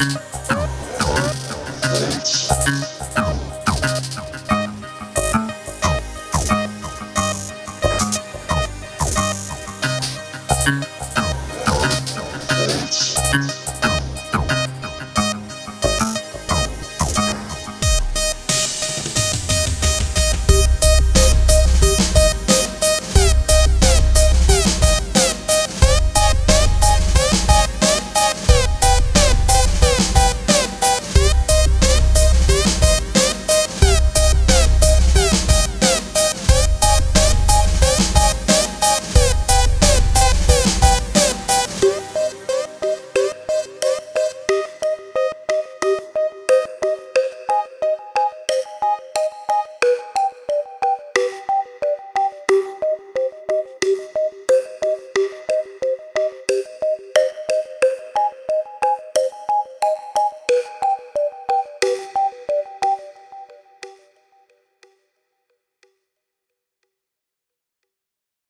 podcast.